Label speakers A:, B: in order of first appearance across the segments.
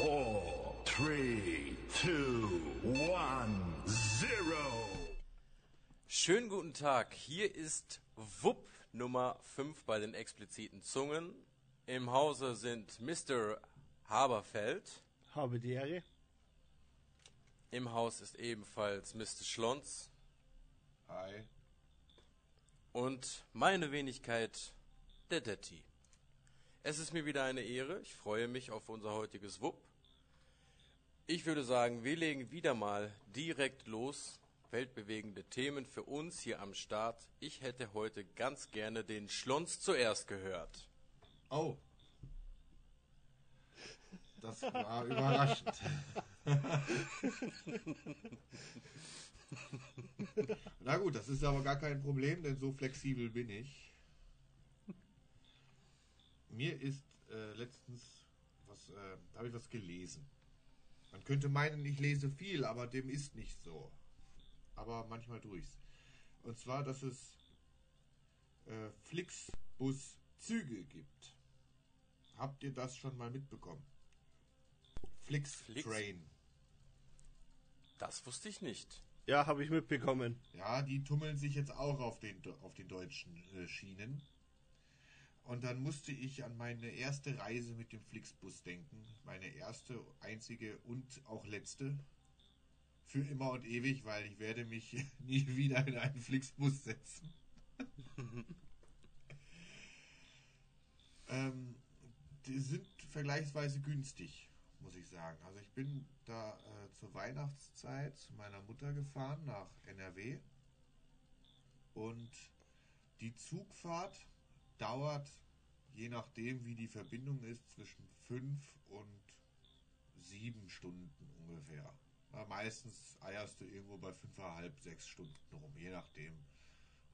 A: four, three, two, one, zero.
B: Schönen guten Tag. Hier ist WUP Nummer 5 bei den expliziten Zungen. Im Hause sind Mr. Haberfeld.
C: Habe die Ehre.
B: Im Haus ist ebenfalls Mr. Schlons.
D: Hi.
B: Und meine Wenigkeit, der Detti. Es ist mir wieder eine Ehre. Ich freue mich auf unser heutiges WUP. Ich würde sagen, wir legen wieder mal direkt los. Weltbewegende Themen für uns hier am Start. Ich hätte heute ganz gerne den Schlons zuerst gehört.
D: Oh. Das war überraschend. Na gut, das ist aber gar kein Problem, denn so flexibel bin ich. Mir ist äh, letztens was, äh, da habe ich was gelesen. Man könnte meinen, ich lese viel, aber dem ist nicht so. Aber manchmal durchs. Und zwar, dass es äh, Flixbus-Züge gibt. Habt ihr das schon mal mitbekommen? Flix,
B: Flix?
D: Train.
B: Das wusste ich nicht.
C: Ja, habe ich mitbekommen.
D: Ja, die tummeln sich jetzt auch auf den, auf den deutschen äh, Schienen. Und dann musste ich an meine erste Reise mit dem Flixbus denken. Meine erste, einzige und auch letzte. Für immer und ewig, weil ich werde mich nie wieder in einen Flixbus setzen. ähm, die sind vergleichsweise günstig, muss ich sagen. Also ich bin da äh, zur Weihnachtszeit zu meiner Mutter gefahren nach NRW. Und die Zugfahrt dauert, je nachdem wie die Verbindung ist, zwischen fünf und sieben Stunden ungefähr. Na, meistens eierst du irgendwo bei fünfeinhalb, sechs Stunden rum, je nachdem,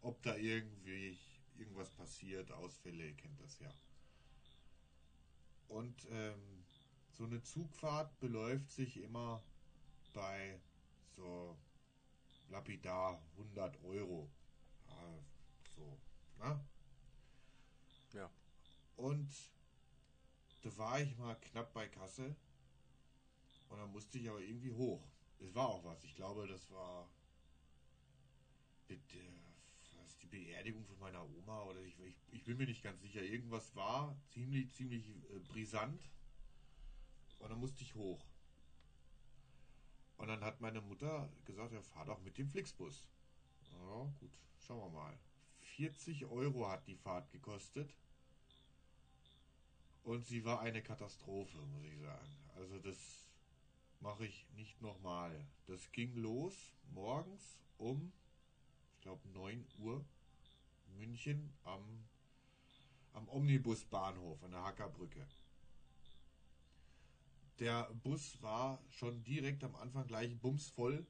D: ob da irgendwie irgendwas passiert, Ausfälle, ihr kennt das ja. Und ähm, so eine Zugfahrt beläuft sich immer bei so lapidar 100 Euro. Ja, so, na? Und da war ich mal knapp bei Kasse. Und dann musste ich aber irgendwie hoch. Es war auch was. Ich glaube, das war die Beerdigung von meiner Oma oder ich, ich, ich bin mir nicht ganz sicher. Irgendwas war ziemlich, ziemlich äh, brisant. Und dann musste ich hoch. Und dann hat meine Mutter gesagt, ja, fahr doch mit dem Flixbus. Ja, gut, schauen wir mal. 40 Euro hat die Fahrt gekostet. Und sie war eine Katastrophe, muss ich sagen. Also das mache ich nicht nochmal. Das ging los morgens um, ich glaube, 9 Uhr München am, am Omnibusbahnhof an der Hackerbrücke. Der Bus war schon direkt am Anfang gleich bumsvoll,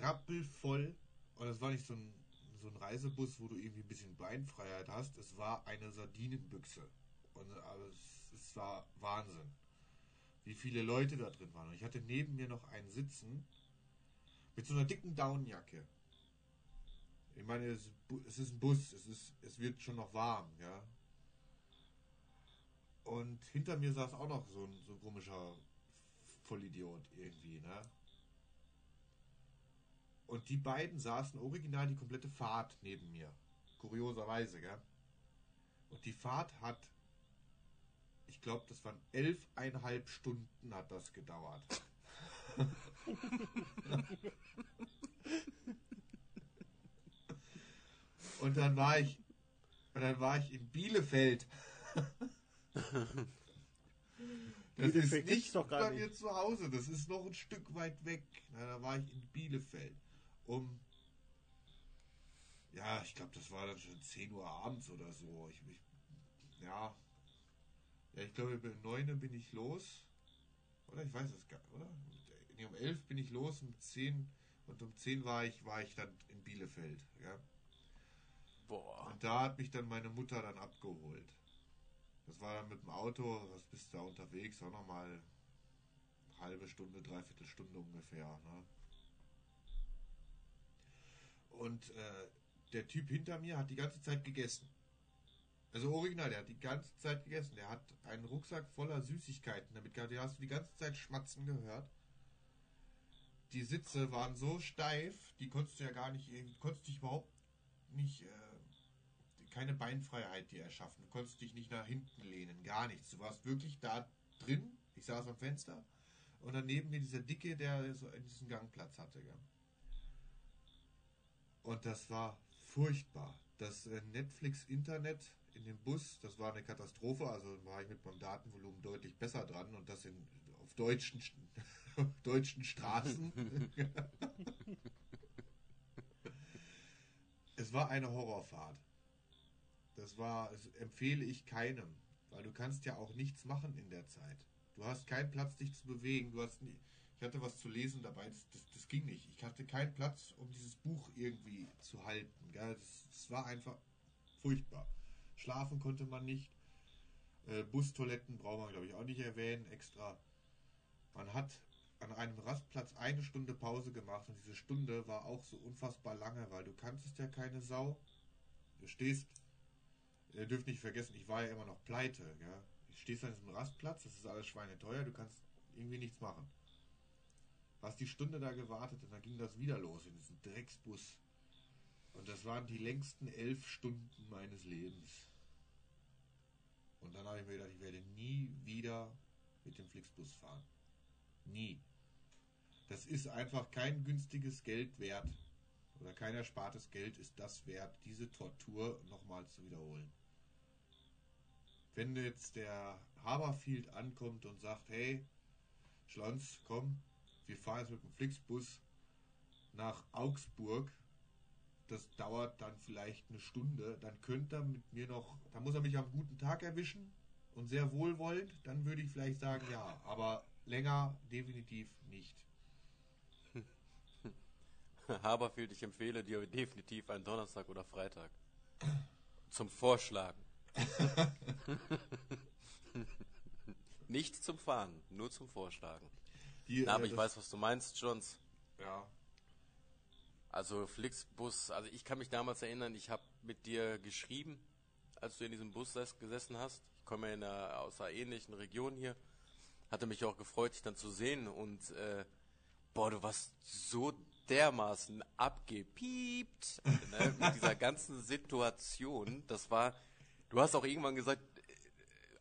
D: rappelvoll. Und es war nicht so ein, so ein Reisebus, wo du irgendwie ein bisschen Beinfreiheit hast. Es war eine Sardinenbüchse. Und also es, es war Wahnsinn, wie viele Leute da drin waren. Und ich hatte neben mir noch einen sitzen mit so einer dicken Downjacke. Ich meine, es, ist ein Bus, es, ist, es wird schon noch warm, ja. Und hinter mir saß auch noch so ein, so ein komischer Vollidiot irgendwie, ne? Und die beiden saßen original die komplette Fahrt neben mir. Kurioserweise, gell? Und die Fahrt hat, ich glaube, das waren elfeinhalb Stunden hat das gedauert. und dann war ich, und dann war ich in Bielefeld. Das ist nicht
C: doch gar
D: bei mir zu Hause, das ist noch ein Stück weit weg. Na, da war ich in Bielefeld. Um, ja, ich glaube, das war dann schon 10 Uhr abends oder so. Ich, ich, ja, ja, ich glaube, um 9 Uhr bin ich los. Oder ich weiß es gar nicht, oder? Nee, um 11 bin ich los, um 10 und um 10 war ich, war ich dann in Bielefeld. Ja.
B: Boah.
D: Und da hat mich dann meine Mutter dann abgeholt. Das war dann mit dem Auto, was bist du da unterwegs? Auch nochmal eine halbe Stunde, dreiviertel Stunde ungefähr. Ne? Und äh, der Typ hinter mir hat die ganze Zeit gegessen. Also original, der hat die ganze Zeit gegessen. Der hat einen Rucksack voller Süßigkeiten damit gehabt. Den hast du die ganze Zeit schmatzen gehört. Die Sitze waren so steif, die konntest du ja gar nicht, konntest dich überhaupt nicht, äh, keine Beinfreiheit dir erschaffen. Du konntest dich nicht nach hinten lehnen, gar nichts. Du warst wirklich da drin. Ich saß am Fenster und daneben mir dieser Dicke, der so diesen Gangplatz hatte. Gell? Und das war furchtbar. Das äh, Netflix-Internet in dem Bus, das war eine Katastrophe. Also war ich mit meinem Datenvolumen deutlich besser dran und das in, auf deutschen, deutschen Straßen. es war eine Horrorfahrt. Das war, das empfehle ich keinem, weil du kannst ja auch nichts machen in der Zeit. Du hast keinen Platz, dich zu bewegen. Du hast nie, ich hatte was zu lesen dabei, das, das, das, ging nicht. Ich hatte keinen Platz, um dieses Buch irgendwie zu halten. Das, das war einfach furchtbar. Schlafen konnte man nicht. Äh, Bustoiletten braucht man, glaube ich, auch nicht erwähnen. Extra. Man hat an einem Rastplatz eine Stunde Pause gemacht und diese Stunde war auch so unfassbar lange, weil du kanntest ja keine Sau. Du stehst, ihr dürft nicht vergessen, ich war ja immer noch pleite. Ja? Ich stehst an diesem Rastplatz, das ist alles schweineteuer, du kannst irgendwie nichts machen. Hast die Stunde da gewartet und dann ging das wieder los in diesem Drecksbus. Und das waren die längsten elf Stunden meines Lebens. Und dann habe ich mir gedacht, ich werde nie wieder mit dem Flixbus fahren. Nie. Das ist einfach kein günstiges Geld wert. Oder kein erspartes Geld ist das wert, diese Tortur nochmal zu wiederholen. Wenn jetzt der Haberfield ankommt und sagt, hey, Schlons, komm, wir fahren jetzt mit dem Flixbus nach Augsburg. Das dauert dann vielleicht eine Stunde. Dann könnte er mit mir noch, da muss er mich am guten Tag erwischen und sehr wohlwollend. Dann würde ich vielleicht sagen, ja, aber länger definitiv nicht.
B: Haberfield, ich empfehle dir definitiv einen Donnerstag oder Freitag. Zum Vorschlagen. Nicht zum Fahren, nur zum Vorschlagen.
D: Die,
B: Na, aber
D: äh,
B: ich weiß, was du meinst, Johns.
D: Ja.
B: Also Flixbus, also ich kann mich damals erinnern, ich habe mit dir geschrieben, als du in diesem Bus ses- gesessen hast. Ich komme ja in einer, aus einer ähnlichen Region hier. Hatte mich auch gefreut, dich dann zu sehen und äh, boah, du warst so dermaßen abgepiept ne, mit dieser ganzen Situation. Das war, du hast auch irgendwann gesagt, äh,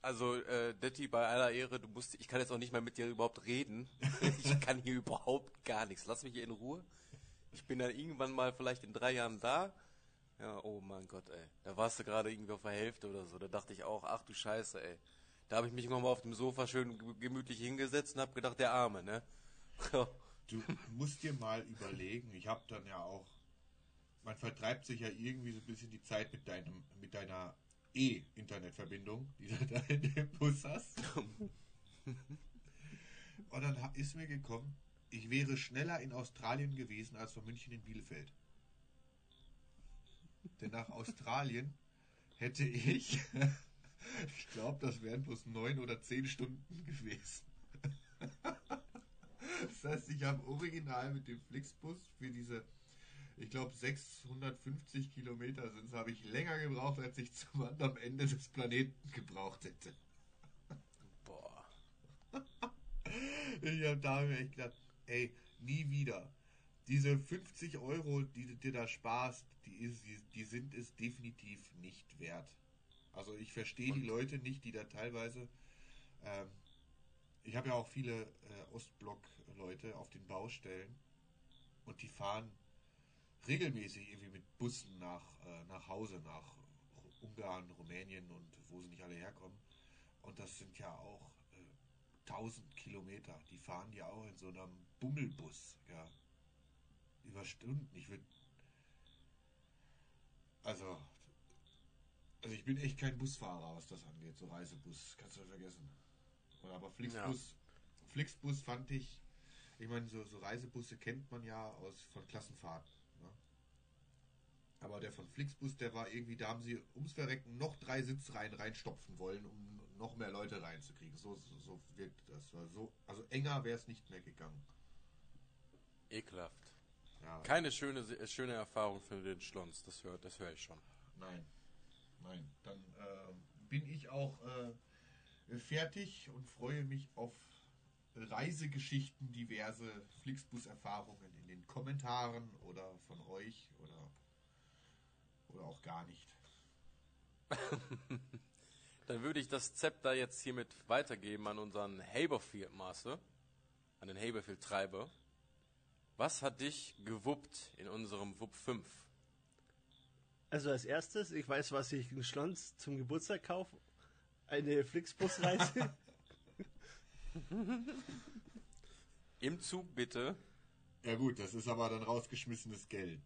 B: also äh, Detti, bei aller Ehre, du musst, ich kann jetzt auch nicht mehr mit dir überhaupt reden. ich kann hier überhaupt gar nichts. Lass mich hier in Ruhe. Ich bin dann irgendwann mal vielleicht in drei Jahren da. Ja, oh mein Gott, ey. Da warst du gerade irgendwie auf der Hälfte oder so. Da dachte ich auch, ach du Scheiße, ey. Da habe ich mich nochmal auf dem Sofa schön ge- gemütlich hingesetzt und habe gedacht, der Arme, ne?
D: Du musst dir mal überlegen, ich habe dann ja auch, man vertreibt sich ja irgendwie so ein bisschen die Zeit mit deinem, mit deiner E-Internetverbindung, die du da in dem Bus hast. Und dann ist mir gekommen, ich wäre schneller in Australien gewesen als von München in Bielefeld. Denn nach Australien hätte ich, ich glaube, das wären bloß neun oder zehn Stunden gewesen. Das heißt, ich habe original mit dem Flixbus für diese, ich glaube 650 Kilometer sind habe ich länger gebraucht, als ich zum anderen Ende des Planeten gebraucht hätte.
B: Boah.
D: Ich habe da mir echt gedacht, ey, nie wieder. Diese 50 Euro, die du dir da sparst, die, ist, die, die sind es definitiv nicht wert. Also ich verstehe die Leute nicht, die da teilweise... Ähm, ich habe ja auch viele äh, Ostblock-Leute auf den Baustellen und die fahren regelmäßig irgendwie mit Bussen nach, äh, nach Hause, nach Ungarn, Rumänien und wo sie nicht alle herkommen. Und das sind ja auch 1000 Kilometer. Die fahren ja auch in so einem Bummelbus, ja. Über Stunden. Ich würde. Also. Also ich bin echt kein Busfahrer, was das angeht. So Reisebus, kannst du vergessen. Und aber Flixbus, Flixbus fand ich. Ich meine, so, so Reisebusse kennt man ja aus von Klassenfahrten. Ne? Aber der von Flixbus, der war irgendwie, da haben sie ums Verrecken noch drei Sitzreihen reinstopfen wollen, um noch mehr Leute reinzukriegen. So, so, so wirkt das. War so, also enger wäre es nicht mehr gegangen.
B: Ekelhaft.
D: Ja,
B: Keine schöne, äh, schöne Erfahrung für den Schlons, das höre das hör ich schon.
D: nein. nein. Dann äh, bin ich auch äh, fertig und freue mich auf Reisegeschichten, diverse Flixbus-Erfahrungen in den Kommentaren oder von euch oder, oder auch gar nicht.
B: Dann würde ich das Zepter jetzt hiermit weitergeben an unseren Haberfield Master, an den Haberfield Treiber. Was hat dich gewuppt in unserem Wupp 5?
C: Also als erstes, ich weiß, was ich in Schlons zum Geburtstag kaufe. Eine Flixbus-Reise.
B: Im Zug bitte.
D: Ja gut, das ist aber dann rausgeschmissenes Geld.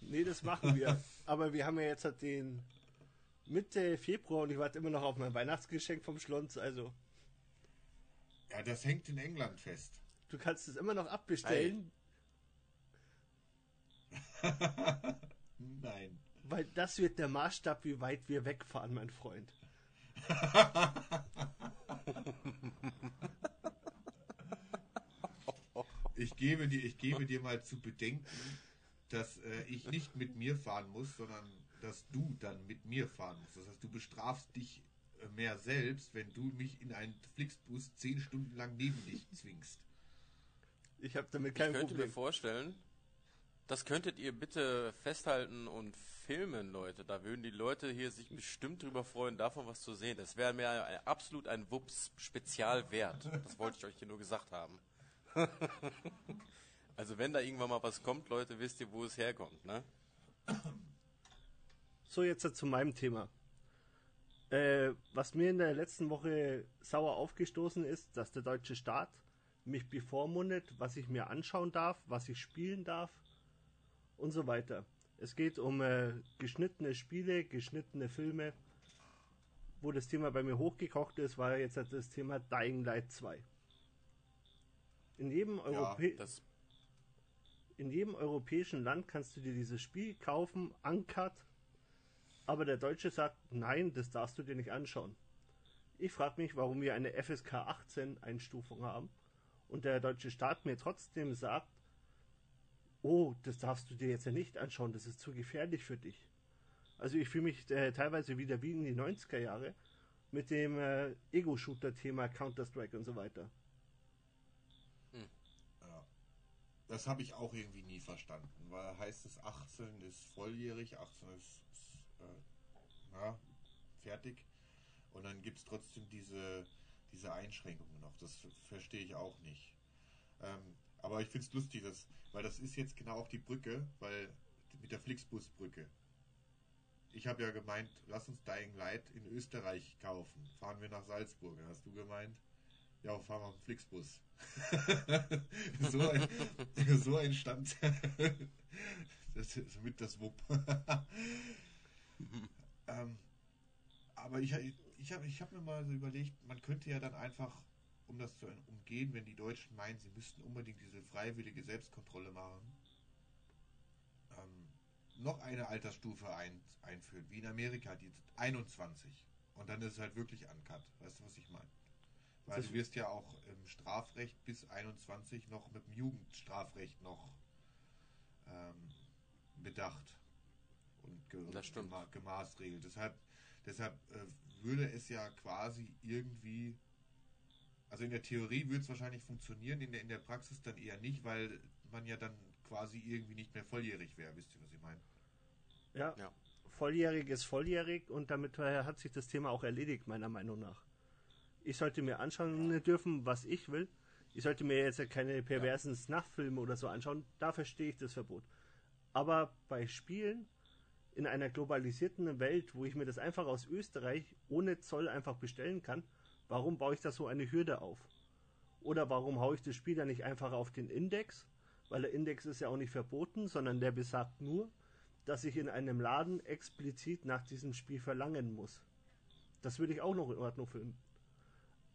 C: nee, das machen wir. Aber wir haben ja jetzt halt den Mitte Februar und ich warte immer noch auf mein Weihnachtsgeschenk vom Schlons. Also
D: Ja, das hängt in England fest.
C: du kannst es immer noch abbestellen,
D: Nein.
C: weil das wird der Maßstab, wie weit wir wegfahren, mein Freund.
D: Ich gebe dir, ich gebe dir mal zu bedenken, dass äh, ich nicht mit mir fahren muss, sondern dass du dann mit mir fahren musst. Das heißt, du bestrafst dich äh, mehr selbst, wenn du mich in einen Flixbus zehn Stunden lang neben dich zwingst.
C: Ich habe damit
B: Ich
C: kein
B: könnte mir
C: Problem.
B: vorstellen, das könntet ihr bitte festhalten und filmen, Leute. Da würden die Leute hier sich bestimmt drüber freuen, davon was zu sehen. Das wäre mir ein, absolut ein Wups-Spezial wert. Das wollte ich euch hier nur gesagt haben. also wenn da irgendwann mal was kommt, Leute, wisst ihr, wo es herkommt, ne?
C: So, jetzt zu meinem Thema. Äh, was mir in der letzten Woche sauer aufgestoßen ist, dass der deutsche Staat mich bevormundet, was ich mir anschauen darf, was ich spielen darf und so weiter. Es geht um äh, geschnittene Spiele, geschnittene Filme. Wo das Thema bei mir hochgekocht ist, war jetzt halt das Thema Dying Light 2. In jedem, Europä
B: Das,
C: in jedem europäischen Land kannst du dir dieses Spiel kaufen, uncut, aber der Deutsche sagt, nein, das darfst du dir nicht anschauen. Ich frage mich, warum wir eine FSK 18 Einstufung haben und der deutsche Staat mir trotzdem sagt, oh, das darfst du dir jetzt ja nicht anschauen, das ist zu gefährlich für dich. Also ich fühle mich äh, teilweise wieder wie in die 90er Jahre mit dem äh, Ego-Shooter-Thema Counter-Strike und so weiter.
D: Ja. Das habe ich auch irgendwie nie verstanden, weil heißt es 18 ist volljährig, 18 ist, ist äh, na, fertig und dann gibt es trotzdem diese, diese Einschränkungen noch. Das verstehe ich auch nicht. Ähm, aber ich finde es lustig, dass, weil das ist jetzt genau auch die Brücke, weil mit der Flixbus-Brücke. Ich habe ja gemeint, lass uns Dying Light in Österreich kaufen. Fahren wir nach Salzburg. Hast du gemeint, ja, fahren wir dem Flixbus. so, ein, so ein Stand. das ist mit das Wupp. ähm, aber ich, ich habe ich hab mir mal so überlegt, man könnte ja dann einfach, um das zu umgehen, wenn die Deutschen meinen, sie müssten unbedingt diese freiwillige Selbstkontrolle machen, ähm, noch eine Altersstufe ein, einführen, wie in Amerika, die 21. Und dann ist es halt wirklich uncut. Weißt du, was ich meine? Weil
C: Das-
D: du wirst ja auch im Strafrecht bis 21 noch mit dem Jugendstrafrecht noch ähm, bedacht und ge
B: Das stimmt.
D: gema gemaßregelt. Deshalb, deshalb äh, würde es ja quasi irgendwie, also in der Theorie würde es wahrscheinlich funktionieren, in der, in der Praxis dann eher nicht, weil man ja dann quasi irgendwie nicht mehr volljährig wäre. Wisst ihr, was ich meine?
C: Ja,
B: Ja.
C: volljährig ist volljährig und damit hat sich das Thema auch erledigt, meiner Meinung nach. Ich sollte mir anschauen dürfen, was ich will. Ich sollte mir jetzt ja keine perversen Snuff-Filme oder so anschauen. Da verstehe ich das Verbot. Aber bei Spielen in einer globalisierten Welt, wo ich mir das einfach aus Österreich ohne Zoll einfach bestellen kann, warum baue ich da so eine Hürde auf? Oder warum haue ich das Spiel dann nicht einfach auf den Index? Weil der Index ist ja auch nicht verboten, sondern der besagt nur, dass ich in einem Laden explizit nach diesem Spiel verlangen muss. Das würde ich auch noch in Ordnung finden.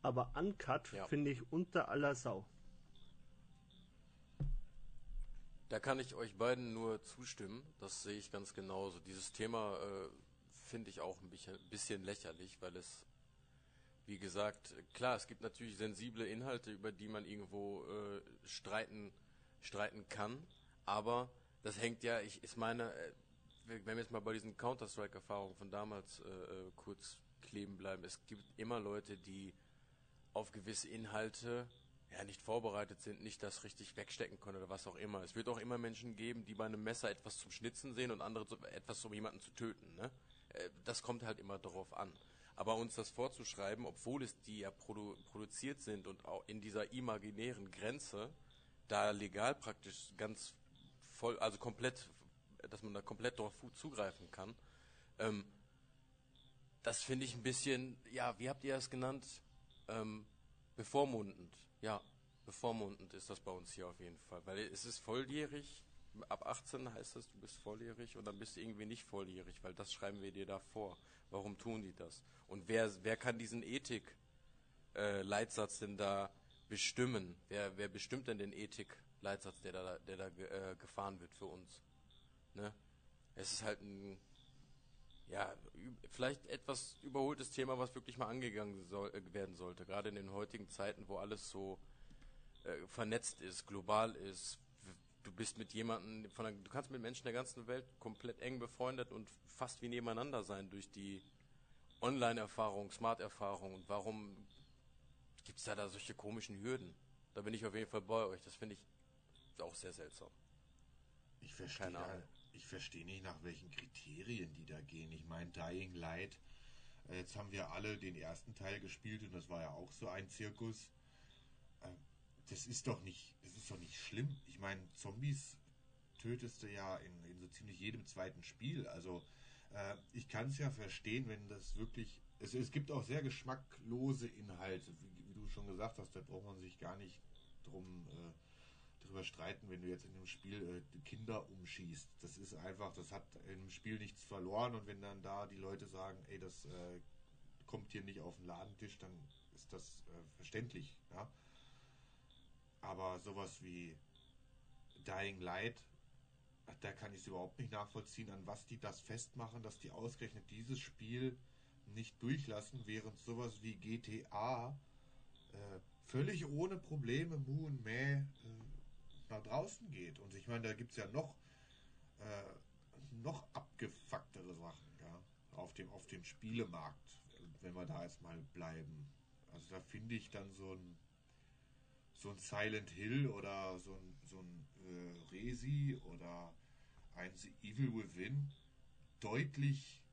C: Aber Uncut
B: Ja.
C: finde ich unter aller Sau.
B: Da kann ich euch beiden nur zustimmen. Das sehe ich ganz genauso. Dieses Thema äh, finde ich auch ein bisschen, lächerlich, weil es, wie gesagt, klar, es gibt natürlich sensible Inhalte, über die man irgendwo äh, streiten, streiten kann. Aber das hängt ja, ich, ich meine, äh, wenn wir jetzt mal bei diesen Counter-Strike-Erfahrungen von damals äh, äh, kurz kleben bleiben, es gibt immer Leute, die auf gewisse Inhalte ja nicht vorbereitet sind, nicht das richtig wegstecken können oder was auch immer. Es wird auch immer Menschen geben, die bei einem Messer etwas zum Schnitzen sehen und andere zu, etwas, um jemanden zu töten. Ne? Äh, das kommt halt immer darauf an. Aber uns das vorzuschreiben, obwohl es die ja produ produziert sind und auch in dieser imaginären Grenze, da legal praktisch ganz voll, also komplett, dass man da komplett darauf zugreifen kann, ähm, das finde ich ein bisschen, ja, wie habt ihr das genannt? Ähm, bevormundend. Ja, bevormundend ist das bei uns hier auf jeden Fall. Weil es ist volljährig, ab 18 heißt das, du bist volljährig und dann bist du irgendwie nicht volljährig, weil das schreiben wir dir da vor. Warum tun die das? Und wer, wer kann diesen Ethik-Leitsatz äh, denn da bestimmen? Wer, wer bestimmt denn den Ethik-Leitsatz, der da, der da äh, gefahren wird für uns? Ne? Es ist halt ein, ja, vielleicht etwas überholtes Thema, was wirklich mal angegangen soll, äh, werden sollte. Gerade in den heutigen Zeiten, wo alles so äh, vernetzt ist, global ist. Du bist mit jemandem, von der, du kannst mit Menschen der ganzen Welt komplett eng befreundet und fast wie nebeneinander sein durch die Online-Erfahrung, Smart-Erfahrung. Und warum gibt es da, da solche komischen Hürden? Da bin ich auf jeden Fall bei euch. Das finde ich auch sehr seltsam.
D: Ich verstehe ich verstehe nicht, nach welchen Kriterien die da gehen. Ich meine, Dying Light, äh, jetzt haben wir alle den ersten Teil gespielt und das war ja auch so ein Zirkus. Ähm, das ist doch nicht, das ist doch nicht schlimm. Ich meine, Zombies tötest du ja in, in so ziemlich jedem zweiten Spiel. Also äh, ich kann es ja verstehen, wenn das wirklich. Es, es gibt auch sehr geschmacklose Inhalte, wie, wie, du schon gesagt hast, da braucht man sich gar nicht drum äh, drüber streiten, wenn du jetzt in dem Spiel äh, Kinder umschießt. Das ist einfach, das hat im Spiel nichts verloren und wenn dann da die Leute sagen, ey, das äh, kommt hier nicht auf den Ladentisch, dann ist das äh, verständlich, ja. Aber sowas wie Dying Light da kann ich es überhaupt nicht nachvollziehen, an was die das festmachen, dass die ausgerechnet dieses Spiel nicht durchlassen, während sowas wie GTA äh, völlig ohne Probleme und Mäh äh, nach draußen geht. Und ich meine, da gibt es ja noch, äh, noch abgefucktere Sachen ja, auf, dem, auf dem Spielemarkt, wenn wir da jetzt mal bleiben. Also da finde ich dann so ein so ein Silent Hill oder so ein, so ein äh, Resi oder ein The Evil Within deutlich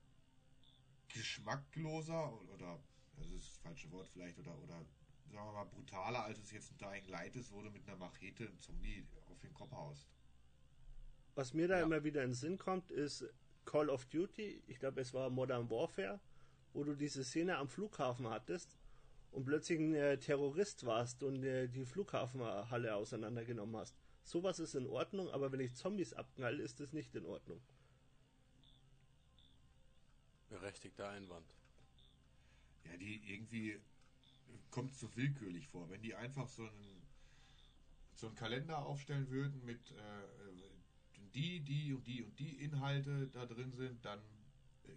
D: geschmackloser oder das ist das falsche Wort vielleicht oder oder sagen wir mal brutaler als es jetzt ein Dying Light ist, wo du mit einer Machete einen Zombie auf den Kopf haust.
C: Was mir da ja. immer wieder in den Sinn kommt, ist Call of Duty, ich glaube es war Modern Warfare, wo du diese Szene am Flughafen hattest und plötzlich ein äh, Terrorist warst und äh, die Flughafenhalle auseinandergenommen hast. Sowas ist in Ordnung, aber wenn ich Zombies abknall, ist das nicht in Ordnung.
B: Berechtigter Einwand.
D: Ja, die irgendwie kommt so willkürlich vor. Wenn die einfach so einen, so einen Kalender aufstellen würden mit äh, die, die und die und die Inhalte da drin sind, dann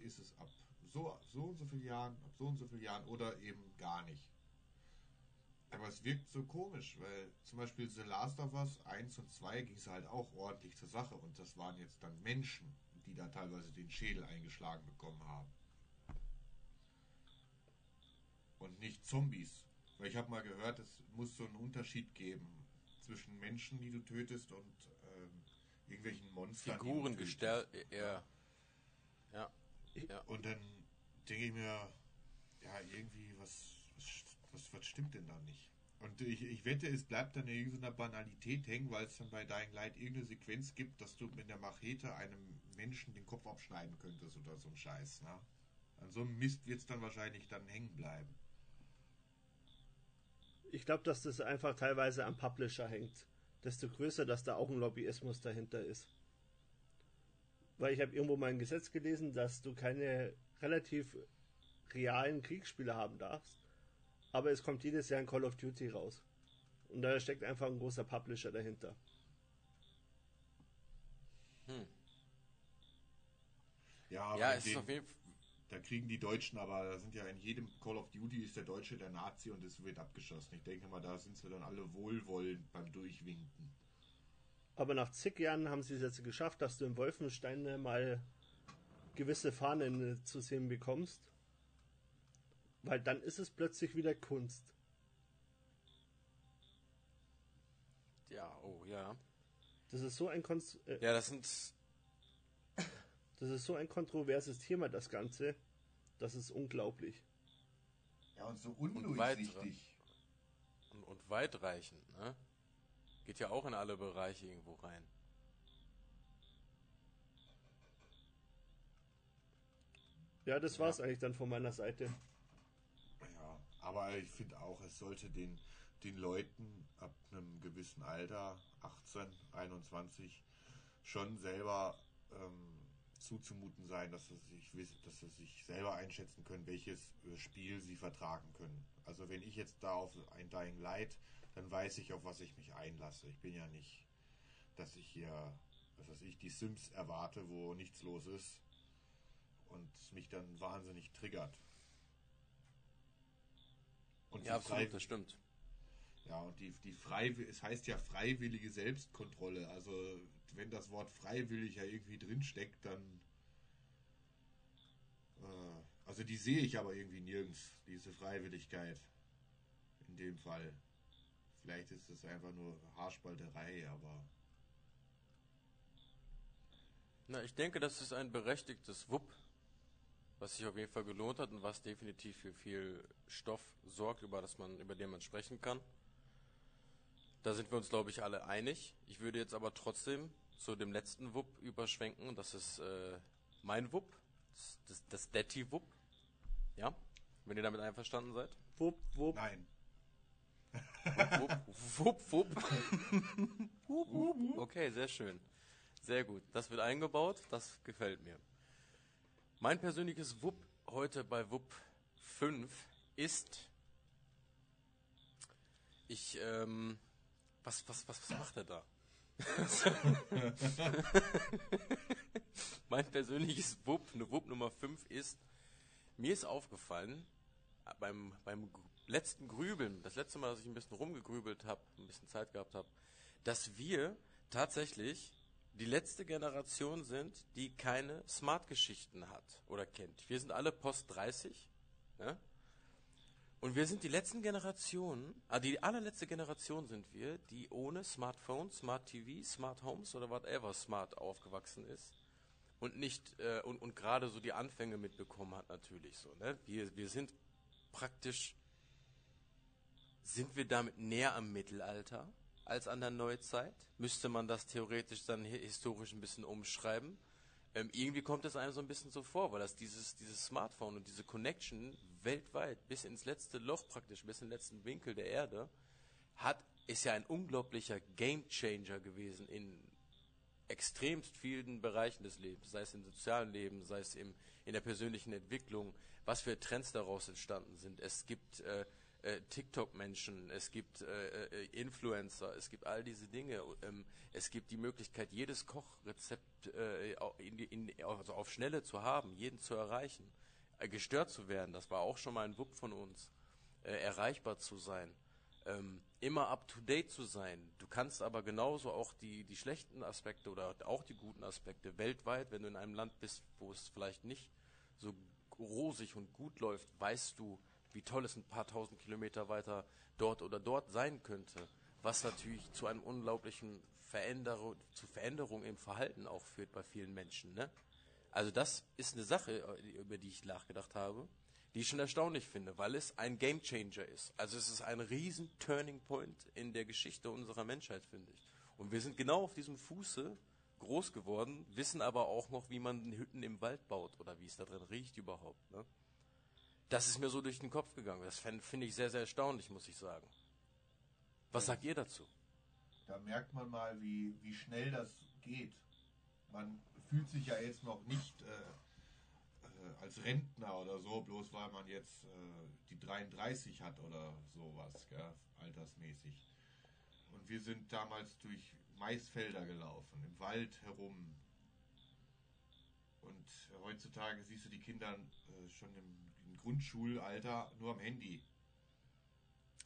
D: ist es ab so, so und so vielen Jahren, ab so und so vielen Jahren oder eben gar nicht. Aber es wirkt so komisch, weil zum Beispiel The Last of Us 1 und 2 ging es halt auch ordentlich zur Sache und das waren jetzt dann Menschen, die da teilweise den Schädel eingeschlagen bekommen haben. Und nicht Zombies. Weil ich habe mal gehört, es muss so einen Unterschied geben zwischen Menschen, die du tötest und ähm, irgendwelchen Monstern.
B: Figuren gestellt, ja.
D: ja. Ja. Und dann denke ich mir, ja, irgendwie, was, was was, was stimmt denn da nicht? Und ich, ich wette, es bleibt dann in irgendeiner Banalität hängen, weil es dann bei Dying Light irgendeine Sequenz gibt, dass du mit der Machete einem Menschen den Kopf abschneiden könntest oder so ein Scheiß. Ne? An so einem Mist wird es dann wahrscheinlich dann hängen bleiben.
C: Ich glaube, dass das einfach teilweise am Publisher hängt. Desto größer, dass da auch ein Lobbyismus dahinter ist. Weil ich habe irgendwo mal ein Gesetz gelesen, dass du keine relativ realen Kriegsspiele haben darfst aber es kommt jedes Jahr ein Call of Duty raus. Und da steckt einfach ein großer Publisher dahinter.
D: Hm. Ja, aber ja, es ist auf jeden Fall. Da kriegen die Deutschen, aber da sind ja in jedem Call of Duty ist der Deutsche der Nazi und es wird abgeschossen. Ich denke mal, da sind sie dann alle wohlwollend beim Durchwinken.
C: Aber nach zig Jahren haben sie es jetzt geschafft, dass du in Wolfenstein mal gewisse Fahnen äh, zu sehen bekommst. Weil dann ist es plötzlich wieder Kunst.
B: Ja, oh ja.
C: Das ist so ein Konst äh,
B: Ja, das sind.
C: Das ist so ein kontroverses Thema, das Ganze. Das ist unglaublich.
D: Ja, und so
B: Und
D: undurchsichtig.
B: Und, und weitreichend, ne? Geht ja auch in alle Bereiche irgendwo rein.
C: Ja, das war's eigentlich dann von meiner Seite.
D: Ja, aber ich finde auch, es sollte den, den Leuten ab einem gewissen Alter, 18, 21, schon selber ähm, zuzumuten sein, dass sie sich wiss- dass sie sich selber einschätzen können, welches äh, Spiel sie vertragen können. Also wenn ich jetzt da auf ein Dying Light, dann weiß ich, auf was ich mich einlasse. Ich bin ja nicht, dass ich hier, was weiß ich, die Sims erwarte, wo nichts los ist und mich dann wahnsinnig triggert. Und
B: Ja,
D: die frei-
B: absolut, das stimmt.
D: Ja, und die, die freiwillige, es heißt ja freiwillige Selbstkontrolle. Also, wenn das Wort freiwillig ja irgendwie drinsteckt, dann. Äh, also, die sehe ich aber irgendwie nirgends, diese Freiwilligkeit. In dem Fall. Vielleicht ist es einfach nur Haarspalterei, aber.
B: Na, ich denke, das ist ein berechtigtes Wupp, was sich auf jeden Fall gelohnt hat und was definitiv für viel Stoff sorgt, über, das man, über den man sprechen kann. Da sind wir uns, glaube ich, alle einig. Ich würde jetzt aber trotzdem zu dem letzten Wupp überschwenken. Das ist äh, mein Wupp, das, das, das Detti-Wupp. Ja, wenn ihr damit einverstanden seid.
C: Wupp, wupp.
D: Nein.
B: Wupp, wupp, wupp. wupp, wupp. Okay, sehr schön. Sehr gut. Das wird eingebaut. Das gefällt mir. Mein persönliches Wupp heute bei Wupp 5 ist. Ich, ähm. Was, was, was, was macht er da? mein persönliches Wupp, eine Wupp Nummer 5 ist. Mir ist aufgefallen, beim, beim letzten Grübeln, das letzte Mal, dass ich ein bisschen rumgegrübelt habe, ein bisschen Zeit gehabt habe, dass wir tatsächlich die letzte Generation sind, die keine Smart-Geschichten hat oder kennt. Wir sind alle Post 30. Ja? Und wir sind die letzten Generationen, ah, die allerletzte Generation sind wir, die ohne Smartphone, Smart TV, Smart Homes oder whatever smart aufgewachsen ist und nicht äh, und, und gerade so die Anfänge mitbekommen hat natürlich so. Ne? Wir, wir sind praktisch sind wir damit näher am Mittelalter als an der Neuzeit? Müsste man das theoretisch dann hi- historisch ein bisschen umschreiben? Ähm, irgendwie kommt es einem so ein bisschen so vor, weil das dieses, dieses Smartphone und diese Connection weltweit bis ins letzte Loch praktisch, bis in den letzten Winkel der Erde hat, ist ja ein unglaublicher Gamechanger gewesen in extremst vielen Bereichen des Lebens, sei es im sozialen Leben, sei es im, in der persönlichen Entwicklung, was für Trends daraus entstanden sind. Es gibt äh, äh, TikTok-Menschen, es gibt äh, äh, Influencer, es gibt all diese Dinge. Ähm, es gibt die Möglichkeit, jedes Kochrezept äh, in, in, also auf Schnelle zu haben, jeden zu erreichen, gestört zu werden. Das war auch schon mal ein Wupp von uns. Äh, erreichbar zu sein ähm, immer up to date zu sein. Du kannst aber genauso auch die, die schlechten Aspekte oder auch die guten Aspekte weltweit, wenn du in einem Land bist, wo es vielleicht nicht so rosig und gut läuft, weißt du, wie toll es ein paar tausend Kilometer weiter dort oder dort sein könnte. Was natürlich zu einem unglaublichen Veränderung, zu Veränderung im Verhalten auch führt bei vielen Menschen. Ne? Also das ist eine Sache, über die ich nachgedacht habe, die ich schon erstaunlich finde, weil es ein Gamechanger ist. Also es ist ein riesen Turning Point in der Geschichte unserer Menschheit, finde ich. Und wir sind genau auf diesem Fuße groß geworden, wissen aber auch noch, wie man Hütten im Wald baut oder wie es da drin riecht überhaupt. Ne? Das ist mir so durch den Kopf gegangen. Das finde ich sehr, sehr erstaunlich, muss ich sagen. Was sagt ihr dazu?
D: Da merkt man mal, wie, wie schnell das geht. Man fühlt sich ja jetzt noch nicht äh, äh, als Rentner oder so, bloß weil man jetzt äh, die 33 hat oder sowas, gell, altersmäßig. Und wir sind damals durch Maisfelder gelaufen, im Wald herum. Und heutzutage siehst du die Kinder äh, schon im, im Grundschulalter nur am Handy.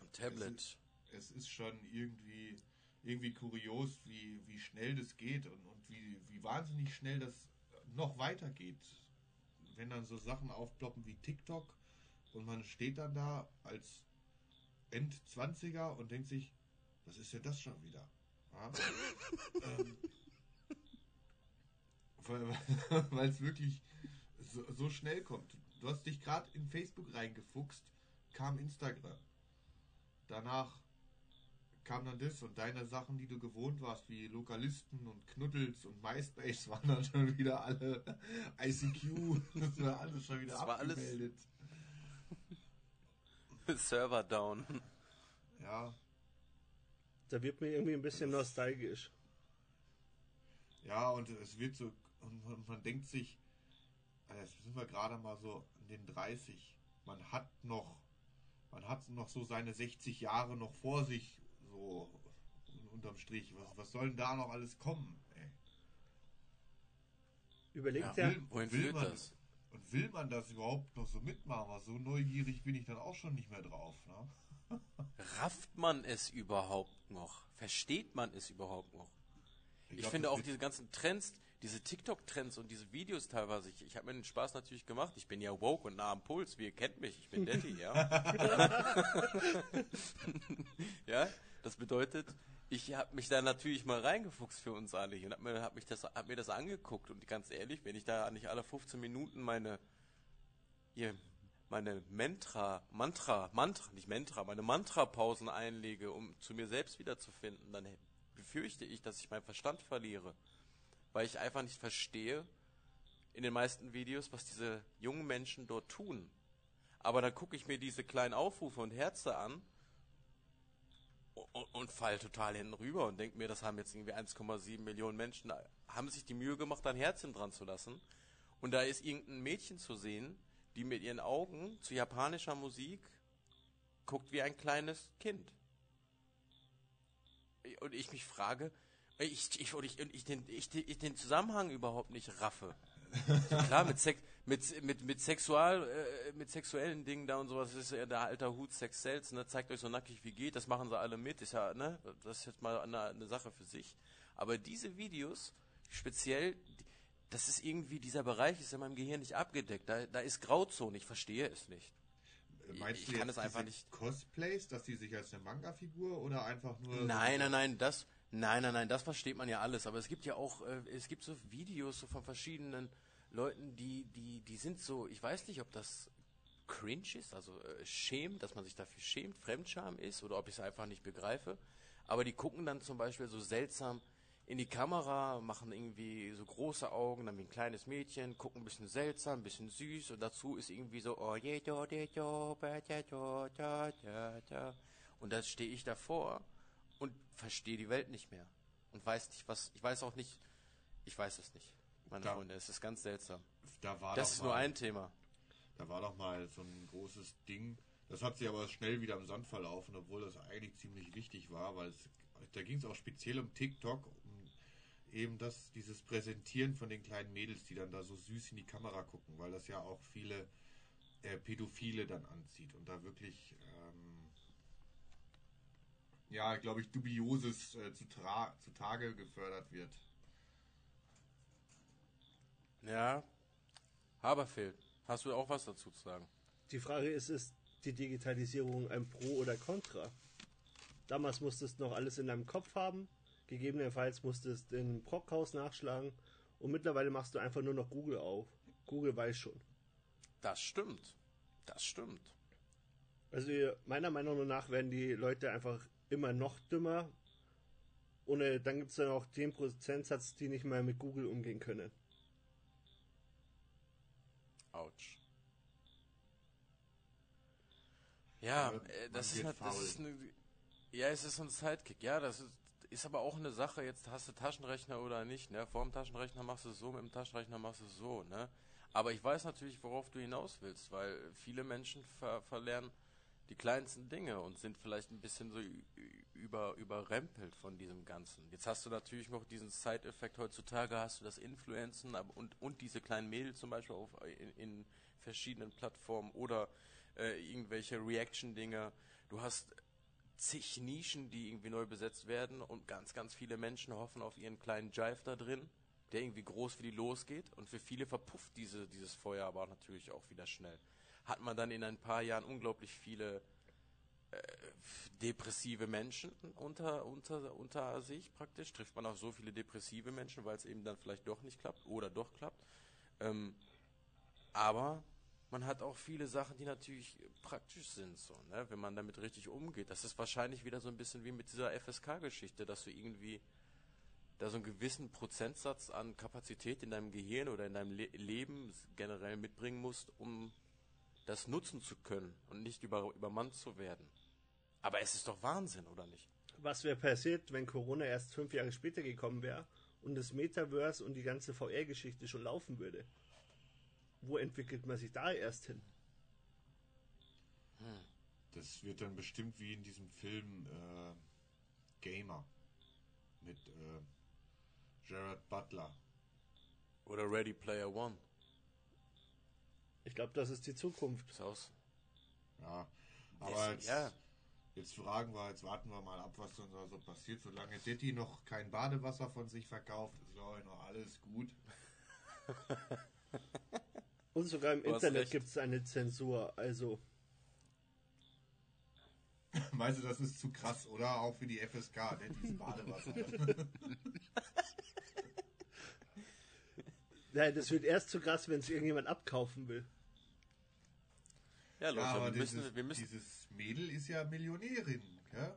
B: Ein Tablet.
D: Es ist, es ist schon irgendwie, irgendwie kurios, wie, wie schnell das geht und, und wie, wie wahnsinnig schnell das noch weitergeht. wenn dann so Sachen aufploppen wie TikTok und man steht dann da als End-20er und denkt sich, was ist denn das schon wieder? Ja? ähm, weil es wirklich so, so, schnell kommt. Du hast dich gerade in Facebook reingefuchst, kam Instagram. Danach kam dann das und deine Sachen, die du gewohnt warst, wie Lokalisten und Knuddels und MySpace, waren dann schon wieder alle ICQ, das war alles schon wieder das abgemeldet.
B: Server down.
D: Ja.
C: Da wird mir irgendwie ein bisschen nostalgisch.
D: Ja, und es wird so, und man denkt sich, also jetzt sind wir gerade mal so in den 30. Man hat noch, man hat noch so seine 60 Jahre noch vor sich so unterm Strich. Was, was soll denn da noch alles kommen? Ey?
C: Überlegt
D: ja, will, wohin will führt man, das? Und will man das überhaupt noch so mitmachen? Aber so neugierig bin ich dann auch schon nicht mehr drauf. Ne?
B: Rafft man es überhaupt noch? Versteht man es überhaupt noch? Ich, ich finde auch diese ganzen Trends, diese TikTok-Trends und diese Videos teilweise, ich, ich habe mir den Spaß natürlich gemacht. Ich bin ja woke und nah am Puls, wie ihr kennt mich, ich bin Daddy, ja. ja, das bedeutet, ich habe mich da natürlich mal reingefuchst für uns alle und habe mir, hab das, hab mir das angeguckt und ganz ehrlich, wenn ich da nicht alle 15 Minuten meine, hier, meine Mantra, Mantra, Mantra, nicht Mantra, meine Mantra-Pausen einlege, um zu mir selbst wiederzufinden, dann befürchte ich, dass ich meinen Verstand verliere weil ich einfach nicht verstehe in den meisten Videos, was diese jungen Menschen dort tun. Aber dann gucke ich mir diese kleinen Aufrufe und Herze an und, und fall total hinten rüber und denke mir, das haben jetzt irgendwie 1,7 Millionen Menschen, haben sich die Mühe gemacht, ein Herzchen dran zu lassen. Und da ist irgendein Mädchen zu sehen, die mit ihren Augen zu japanischer Musik guckt wie ein kleines Kind. Und ich mich frage, ich, ich, ich, ich, den, ich, ich den Zusammenhang überhaupt nicht raffe. Klar, mit, Sex, mit, mit, mit, Sexual, äh, mit sexuellen Dingen da und sowas ist ja der alter Hut Sex Sales, ne? Zeigt euch so nackig wie geht, das machen sie alle mit, ist ja, ne? Das ist jetzt mal eine, eine Sache für sich. Aber diese Videos, speziell, das ist irgendwie, dieser Bereich ist in meinem Gehirn nicht abgedeckt. Da, da ist Grauzone, ich verstehe es nicht.
D: Meinst ich du kann es einfach nicht. Cosplays, dass die sich als eine Manga-Figur oder einfach nur.
B: Nein, nein, nein, das, Nein, nein, nein, das versteht man ja alles. Aber es gibt ja auch, äh, es gibt so Videos so von verschiedenen Leuten, die, die, die sind so, ich weiß nicht, ob das cringe ist, also äh, schämt, dass man sich dafür schämt, Fremdscham ist, oder ob ich es einfach nicht begreife. Aber die gucken dann zum Beispiel so seltsam in die Kamera, machen irgendwie so große Augen, dann wie ein kleines Mädchen, gucken ein bisschen seltsam, ein bisschen süß und dazu ist irgendwie so und da stehe ich davor und verstehe die Welt nicht mehr und weiß nicht, was. Ich weiß auch nicht. Ich weiß es nicht, meine da, Freunde. Es ist ganz seltsam.
D: Da war
B: das ist mal, nur ein Thema.
D: Da war doch mal so ein großes Ding. Das hat sich aber schnell wieder im Sand verlaufen, obwohl das eigentlich ziemlich wichtig war, weil es, da ging es auch speziell um TikTok, um eben das, dieses Präsentieren von den kleinen Mädels, die dann da so süß in die Kamera gucken, weil das ja auch viele äh, Pädophile dann anzieht und da wirklich ähm, ja, glaube ich, dubioses äh, zu, zu Tage gefördert wird.
B: Ja, Haberfeld, hast du auch was dazu zu sagen?
C: Die Frage ist, ist die Digitalisierung ein Pro oder Contra? Damals musstest du noch alles in deinem Kopf haben, gegebenenfalls musstest du in Brockhaus nachschlagen und mittlerweile machst du einfach nur noch Google auf. Google weiß schon.
B: Das stimmt. Das stimmt.
C: Also meiner Meinung nach werden die Leute einfach immer noch dümmer. Und äh, dann gibt es dann auch den Prozentsatz, die nicht mal mit Google umgehen können.
B: Autsch. Ja, äh, das, ist, das ist eine, ja, es ist ein Sidekick. Ja, das ist, ist aber auch eine Sache. Jetzt hast du Taschenrechner oder nicht. Ne? Vor dem Taschenrechner machst du es so, mit dem Taschenrechner machst du es so. Ne? Aber ich weiß natürlich, worauf du hinaus willst, weil viele Menschen ver verlernen die kleinsten Dinge und sind vielleicht ein bisschen so über, überrempelt von diesem Ganzen. Jetzt hast du natürlich noch diesen Side-Effekt. Heutzutage hast du das Influenzen und, und diese kleinen Mädels zum Beispiel auf, in, in verschiedenen Plattformen oder äh, irgendwelche Reaction-Dinge. Du hast zig Nischen, die irgendwie neu besetzt werden und ganz, ganz viele Menschen hoffen auf ihren kleinen Jive da drin. der irgendwie groß für die losgeht und für viele verpufft diese, dieses Feuer aber natürlich auch wieder schnell. Hat man dann in ein paar Jahren unglaublich viele äh, depressive Menschen unter, unter, unter sich praktisch, trifft man auch so viele depressive Menschen, weil es eben dann vielleicht doch nicht klappt oder doch klappt. Ähm, aber man hat auch viele Sachen, die natürlich praktisch sind, so, ne? wenn man damit richtig umgeht. Das ist wahrscheinlich wieder so ein bisschen wie mit dieser FSK-Geschichte, dass du irgendwie da so einen gewissen Prozentsatz an Kapazität in deinem Gehirn oder in deinem Le Leben generell mitbringen musst, um das nutzen zu können und nicht über, übermannt zu werden. Aber es ist doch Wahnsinn, oder nicht?
C: Was wäre passiert, wenn Corona erst fünf Jahre später gekommen wäre und das Metaverse und die ganze VR-Geschichte schon laufen würde? Wo entwickelt man sich da erst hin?
D: Das wird dann bestimmt wie in diesem Film äh, Gamer mit äh, Gerard Butler.
B: Oder Ready Player One.
C: Ich glaube, das ist die Zukunft.
B: Ist aus.
D: Ja, aber
B: Es-
D: jetzt,
B: ja.
D: jetzt fragen wir, jetzt warten wir mal ab, was dann da so passiert. Solange Detti noch kein Badewasser von sich verkauft, ist glaube ich noch alles gut.
C: Und sogar im
B: Du
C: Internet gibt es eine Zensur. Also,
D: Meinst du, das ist zu krass, oder? Auch für die FSK, Dettis Badewasser.
C: ja, das wird erst zu krass, wenn es irgendjemand abkaufen will.
B: Ja, Leute,
D: ja, aber
B: wir, müssen,
D: dieses,
B: wir müssen.
D: dieses Mädel ist ja Millionärin, ja?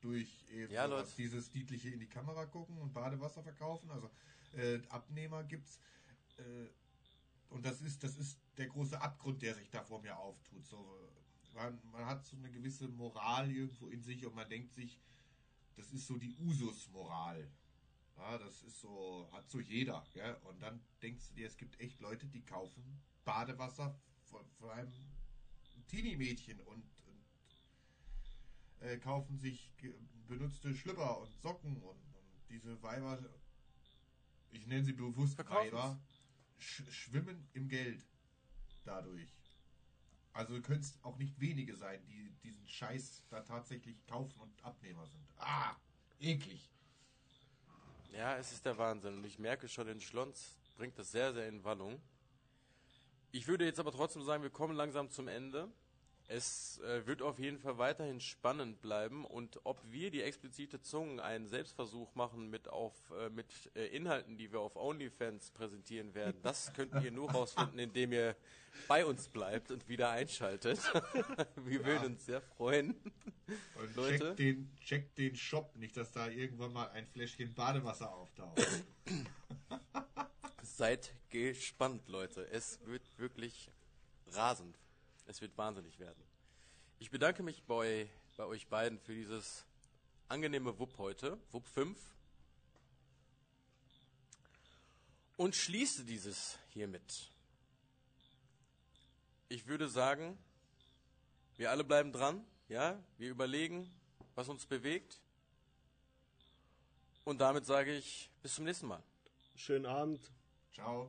D: Durch eben
B: Ja, Leute.
D: dieses niedliche in die Kamera gucken und Badewasser verkaufen. Also äh, Abnehmer gibt's. Äh, und das ist, das ist der große Abgrund, der sich da vor mir auftut. So, man, man hat so eine gewisse Moral irgendwo in sich und man denkt sich, das ist so die Usus-Moral. Ja, das ist so, hat so jeder. Ja? Und dann denkst du dir, es gibt echt Leute, die kaufen Badewasser von, von einem Teenie-Mädchen und, und äh, kaufen sich benutzte Schlüpper und Socken und, und diese Weiber, ich nenne sie bewusst
B: Verkaufen's.
D: Weiber, sch schwimmen im Geld dadurch. Also können es auch nicht wenige sein, die diesen Scheiß da tatsächlich kaufen und Abnehmer sind. Ah, eklig.
B: Ja, es ist der Wahnsinn. Und ich merke schon, in Schlons bringt das sehr, sehr in Wallung. Ich würde jetzt aber trotzdem sagen, wir kommen langsam zum Ende. Es äh, wird auf jeden Fall weiterhin spannend bleiben und ob wir die explizite Zungen einen Selbstversuch machen mit auf äh, mit äh, Inhalten, die wir auf OnlyFans präsentieren werden, das könnt ihr nur rausfinden, indem ihr bei uns bleibt und wieder einschaltet. wir würden uns sehr freuen.
D: Und
B: Leute?
D: checkt den, checkt den Shop, nicht, dass da irgendwann mal ein Fläschchen Badewasser auftaucht.
B: Seid gespannt, Leute. Es wird wirklich rasend. Es wird wahnsinnig werden. Ich bedanke mich bei, bei euch beiden für dieses angenehme Wupp heute, Wupp 5. Und schließe dieses hiermit. Ich würde sagen, wir alle bleiben dran, ja? Wir überlegen, was uns bewegt. Und damit sage ich bis zum nächsten Mal.
C: Schönen Abend.
D: Ciao.